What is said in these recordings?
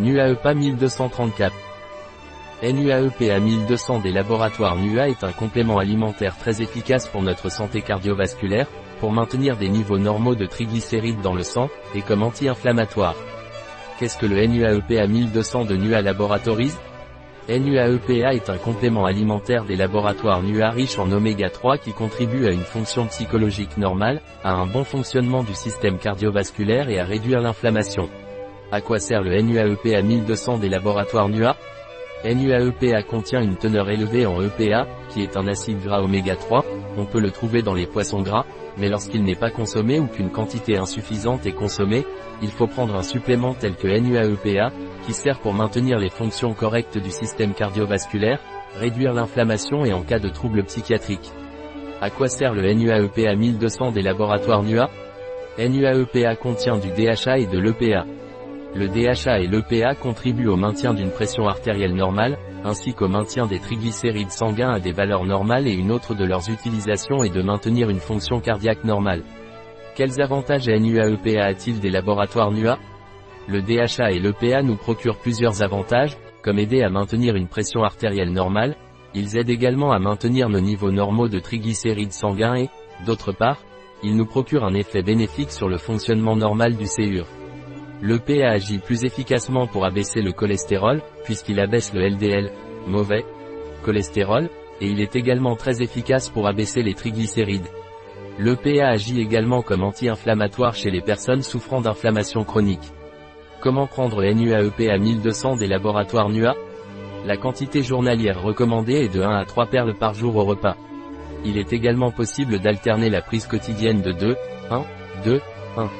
NUAEPA 1234. NUAEPA 1200 des laboratoires NUA est un complément alimentaire très efficace pour notre santé cardiovasculaire, pour maintenir des niveaux normaux de triglycérides dans le sang, et comme anti-inflammatoire. Qu'est-ce que le NUAEPA 1200 de NUA Laboratories NUAEPA est un complément alimentaire des laboratoires NUA riche en oméga 3 qui contribue à une fonction psychologique normale, à un bon fonctionnement du système cardiovasculaire et à réduire l'inflammation. À quoi sert le NUAEPA 1200 des laboratoires NUA NUAEPA contient une teneur élevée en EPA, qui est un acide gras oméga 3, on peut le trouver dans les poissons gras, mais lorsqu'il n'est pas consommé ou qu'une quantité insuffisante est consommée, il faut prendre un supplément tel que NUAEPA, qui sert pour maintenir les fonctions correctes du système cardiovasculaire, réduire l'inflammation et en cas de troubles psychiatriques. À quoi sert le NUAEPA 1200 des laboratoires NUA NUAEPA contient du DHA et de l'EPA. Le DHA et l'EPA contribuent au maintien d'une pression artérielle normale, ainsi qu'au maintien des triglycérides sanguins à des valeurs normales et une autre de leurs utilisations est de maintenir une fonction cardiaque normale. Quels avantages NUAEPA a-t-il des laboratoires NUA Le DHA et l'EPA nous procurent plusieurs avantages, comme aider à maintenir une pression artérielle normale, ils aident également à maintenir nos niveaux normaux de triglycérides sanguins et, d'autre part, ils nous procurent un effet bénéfique sur le fonctionnement normal du CUR. L'EPA agit plus efficacement pour abaisser le cholestérol, puisqu'il abaisse le LDL, mauvais, cholestérol, et il est également très efficace pour abaisser les triglycérides. L'EPA agit également comme anti-inflammatoire chez les personnes souffrant d'inflammation chronique. Comment prendre NUAEPA 1200 des laboratoires NUA La quantité journalière recommandée est de 1 à 3 perles par jour au repas. Il est également possible d'alterner la prise quotidienne de 2, 1, 2, 1.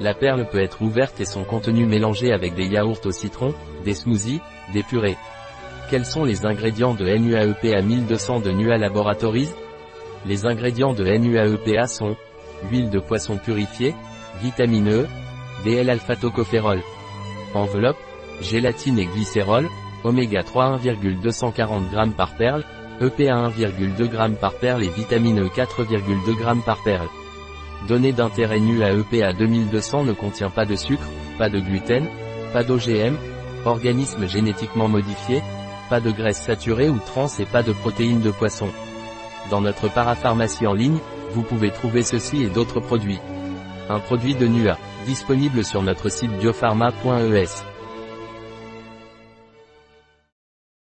La perle peut être ouverte et son contenu mélangé avec des yaourts au citron, des smoothies, des purées. Quels sont les ingrédients de NUAEPA 1200 de NUA Laboratories? Les ingrédients de NUAEPA sont huile de poisson purifiée, vitamine E, DL-alpha-tocopherol. Enveloppe, gélatine et glycérol, oméga 3 1,240 g par perle, EPA 1,2 g par perle et vitamine E 4,2 g par perle. Données d'intérêt nu à EPA 2200 ne contient pas de sucre, pas de gluten, pas d'OGM, organisme génétiquement modifié, pas de graisse saturée ou trans et pas de protéines de poisson. Dans notre parapharmacie en ligne, vous pouvez trouver ceci et d'autres produits. Un produit de NUA, disponible sur notre site biopharma.es.